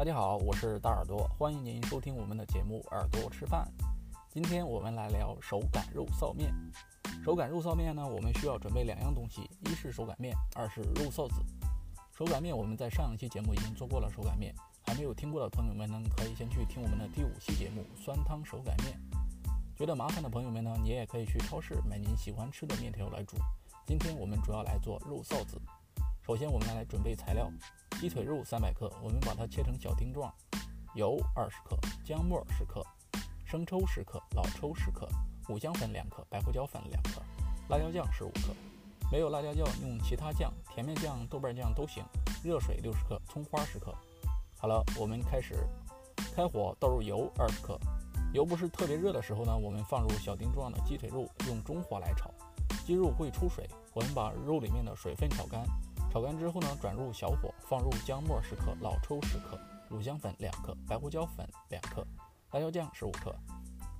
大家好，我是大耳朵，欢迎您收听我们的节目《耳朵吃饭》。今天我们来聊手擀肉臊面。手擀肉臊面呢，我们需要准备两样东西，一是手擀面，二是肉臊子。手擀面我们在上一期节目已经做过了手擀面，还没有听过的朋友们呢，可以先去听我们的第五期节目《酸汤手擀面》。觉得麻烦的朋友们呢，你也可以去超市买您喜欢吃的面条来煮。今天我们主要来做肉臊子。首先，我们来准备材料：鸡腿肉三百克，我们把它切成小丁状；油二十克，姜末十克，生抽十克，老抽十克，五香粉两克，白胡椒粉两克，辣椒酱十五克。没有辣椒酱，用其他酱，甜面酱、豆瓣酱都行。热水六十克，葱花十克。好了，我们开始。开火，倒入油二十克。油不是特别热的时候呢，我们放入小丁状的鸡腿肉，用中火来炒。鸡肉会出水，我们把肉里面的水分炒干。炒干之后呢，转入小火，放入姜末十克、老抽十克、五香粉两克、白胡椒粉两克、辣椒酱十五克，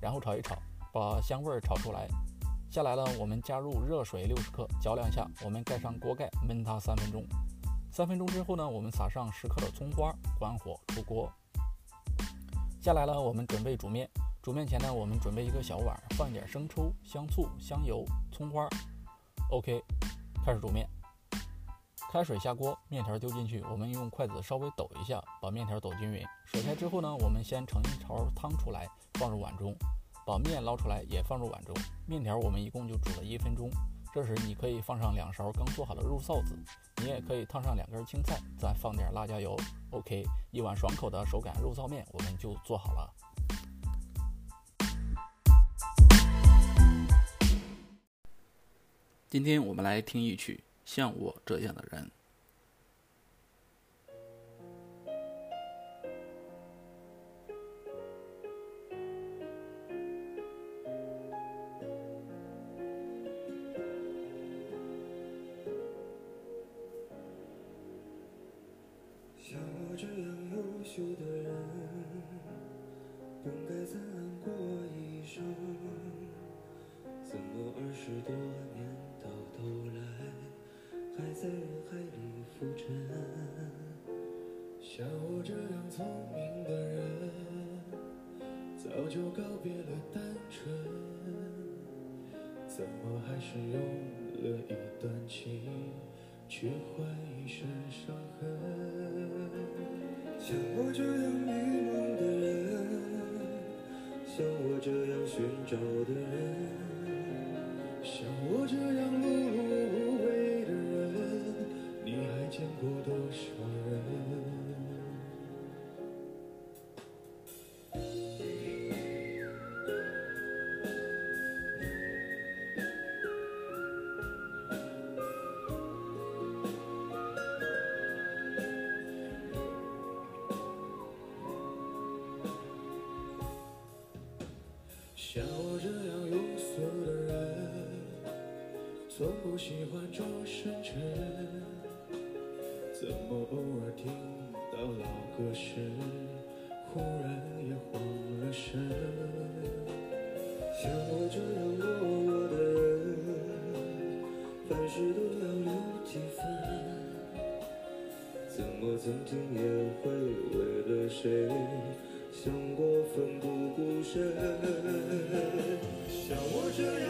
然后炒一炒，把香味儿炒出来。下来了，我们加入热水六十克，搅两下，我们盖上锅盖，焖它三分钟。三分钟之后呢，我们撒上十克的葱花，关火出锅。下来了，我们准备煮面。煮面前呢，我们准备一个小碗，放点生抽、香醋、香油、葱花。OK，开始煮面。开水下锅，面条丢进去，我们用筷子稍微抖一下，把面条抖均匀。水开之后呢，我们先盛一勺汤出来，放入碗中，把面捞出来也放入碗中。面条我们一共就煮了一分钟。这时你可以放上两勺刚做好的肉臊子，你也可以烫上两根青菜，再放点辣椒油。OK，一碗爽口的手擀肉臊面我们就做好了。今天我们来听一曲。像我这样的人。像我这样优秀的人，本该灿烂过一生，怎么二十多年到头来？还在人海里浮沉，像我这样聪明的人，早就告别了单纯，怎么还是用了一段情去换一身伤痕？像我这样迷茫的人，像我这样寻找的人，像我这样碌碌无。见过多少人？像我这样庸俗的人，从不喜欢装深沉。怎么偶尔听到老歌时，忽然也慌了神？像我这样懦弱的人，凡事都要留几分。怎么曾经也会为了谁想过奋不顾身？像我这样，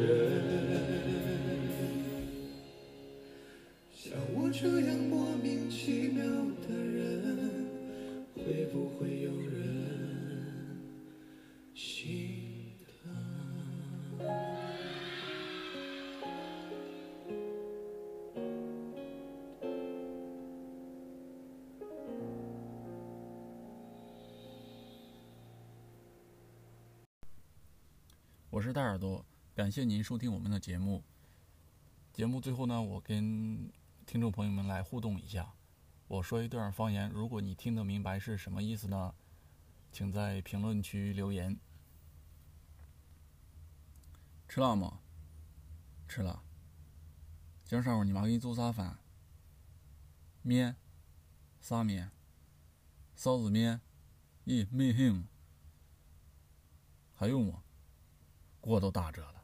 我是大耳朵，感谢您收听我们的节目。节目最后呢，我跟听众朋友们来互动一下。我说一段方言，如果你听得明白是什么意思呢？请在评论区留言。吃了吗？吃了。今儿上午你妈给你做啥饭？面？啥面？臊子面？咦，没行。还有吗？锅都打折了。